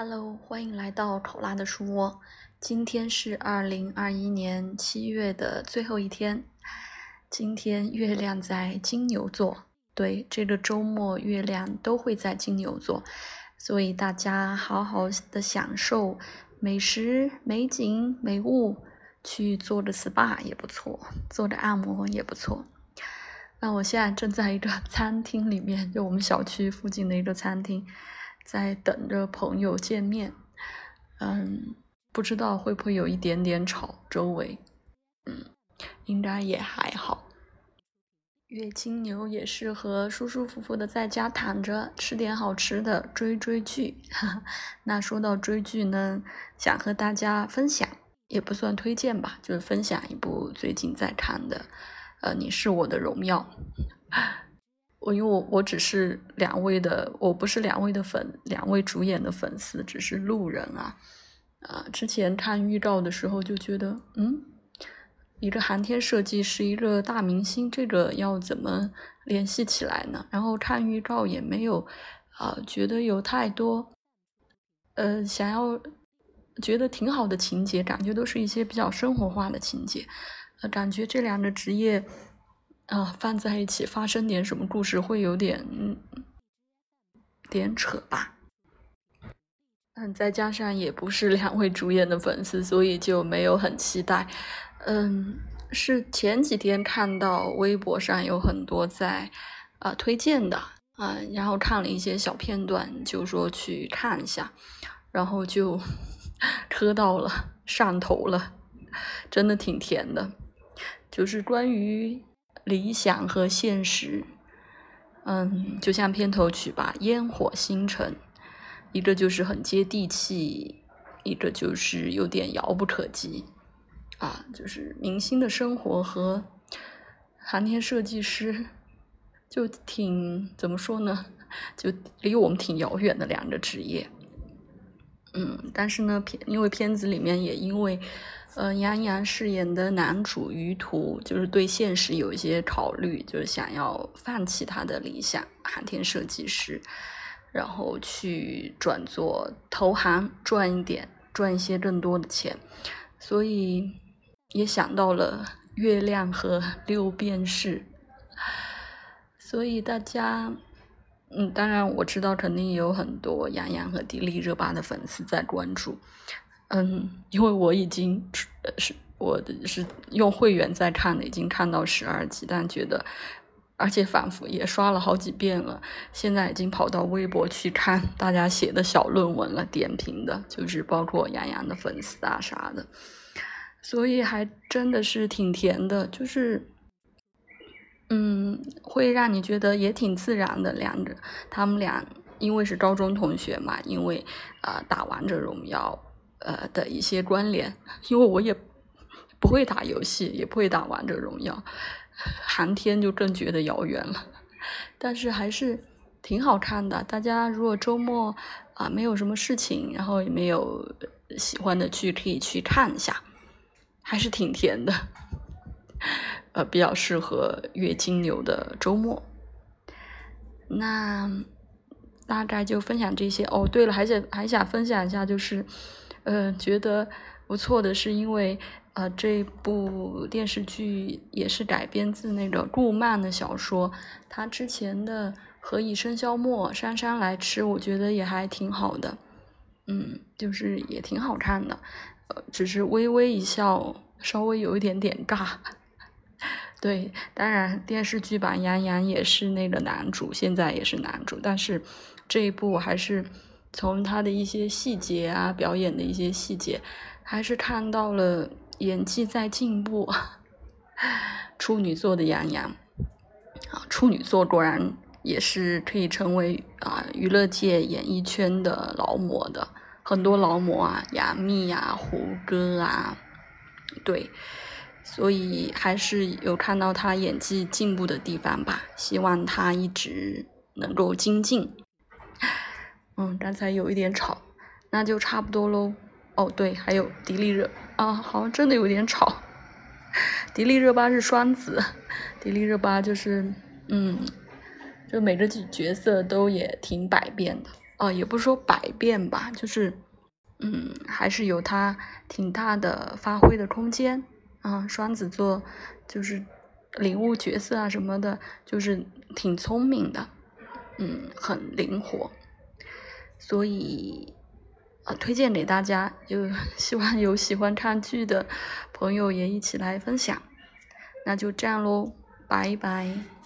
Hello，欢迎来到考拉的书窝。今天是二零二一年七月的最后一天。今天月亮在金牛座，对，这个周末月亮都会在金牛座，所以大家好好的享受美食、美景、美物，去做个 SPA 也不错，做个按摩也不错。那我现在正在一个 餐厅里面，就我们小区附近的一个餐厅。在等着朋友见面，嗯，不知道会不会有一点点吵，周围，嗯，应该也还好。月金牛也适合舒舒服服的在家躺着，吃点好吃的，追追剧。那说到追剧呢，想和大家分享，也不算推荐吧，就是分享一部最近在看的，呃，你是我的荣耀。我因为我我只是两位的，我不是两位的粉，两位主演的粉丝，只是路人啊。啊，之前看预告的时候就觉得，嗯，一个航天设计是，一个大明星，这个要怎么联系起来呢？然后看预告也没有，啊，觉得有太多，呃，想要觉得挺好的情节，感觉都是一些比较生活化的情节，呃，感觉这两个职业。啊，放在一起发生点什么故事会有点点扯吧？嗯，再加上也不是两位主演的粉丝，所以就没有很期待。嗯，是前几天看到微博上有很多在啊推荐的啊，然后看了一些小片段，就说去看一下，然后就 磕到了，上头了，真的挺甜的，就是关于。理想和现实，嗯，就像片头曲吧，《烟火星辰》，一个就是很接地气，一个就是有点遥不可及，啊，就是明星的生活和航天设计师就挺怎么说呢，就离我们挺遥远的两个职业。嗯，但是呢，片因为片子里面也因为，呃，杨洋饰演的男主于途，就是对现实有一些考虑，就是想要放弃他的理想，航天设计师，然后去转做投行，赚一点，赚一些更多的钱，所以也想到了月亮和六便士，所以大家。嗯，当然我知道，肯定有很多杨洋和迪丽热巴的粉丝在关注。嗯，因为我已经是我的是用会员在看的，已经看到十二集，但觉得而且反复也刷了好几遍了。现在已经跑到微博去看大家写的小论文了，点评的，就是包括杨洋的粉丝啊啥的，所以还真的是挺甜的，就是。嗯，会让你觉得也挺自然的。两个他们俩因为是高中同学嘛，因为呃打王者荣耀呃的一些关联。因为我也不会打游戏，也不会打王者荣耀，寒天就更觉得遥远了。但是还是挺好看的。大家如果周末啊没有什么事情，然后也没有喜欢的剧，可以去看一下，还是挺甜的。呃，比较适合月金牛的周末。那大概就分享这些哦。对了，还想还想分享一下，就是，呃，觉得不错的是，因为呃，这部电视剧也是改编自那个顾漫的小说。他之前的《何以笙箫默》，姗姗来迟，我觉得也还挺好的。嗯，就是也挺好看的。呃，只是微微一笑，稍微有一点点尬。对，当然电视剧版杨洋也是那个男主，现在也是男主。但是这一部还是从他的一些细节啊，表演的一些细节，还是看到了演技在进步。处女座的杨洋啊，处女座果然也是可以成为啊娱乐界演艺圈的劳模的，很多劳模啊，杨幂啊，胡歌啊，对。所以还是有看到他演技进步的地方吧，希望他一直能够精进。嗯，刚才有一点吵，那就差不多喽。哦，对，还有迪丽热啊，好像真的有点吵。迪丽热巴是双子，迪丽热巴就是，嗯，就每个角角色都也挺百变的。哦，也不是说百变吧，就是嗯，还是有他挺大的发挥的空间啊。双子座就是领悟角色啊什么的，就是挺聪明的，嗯，很灵活，所以啊。推荐给大家，就 希望有喜欢看剧的朋友也一起来分享，那就这样喽，拜拜。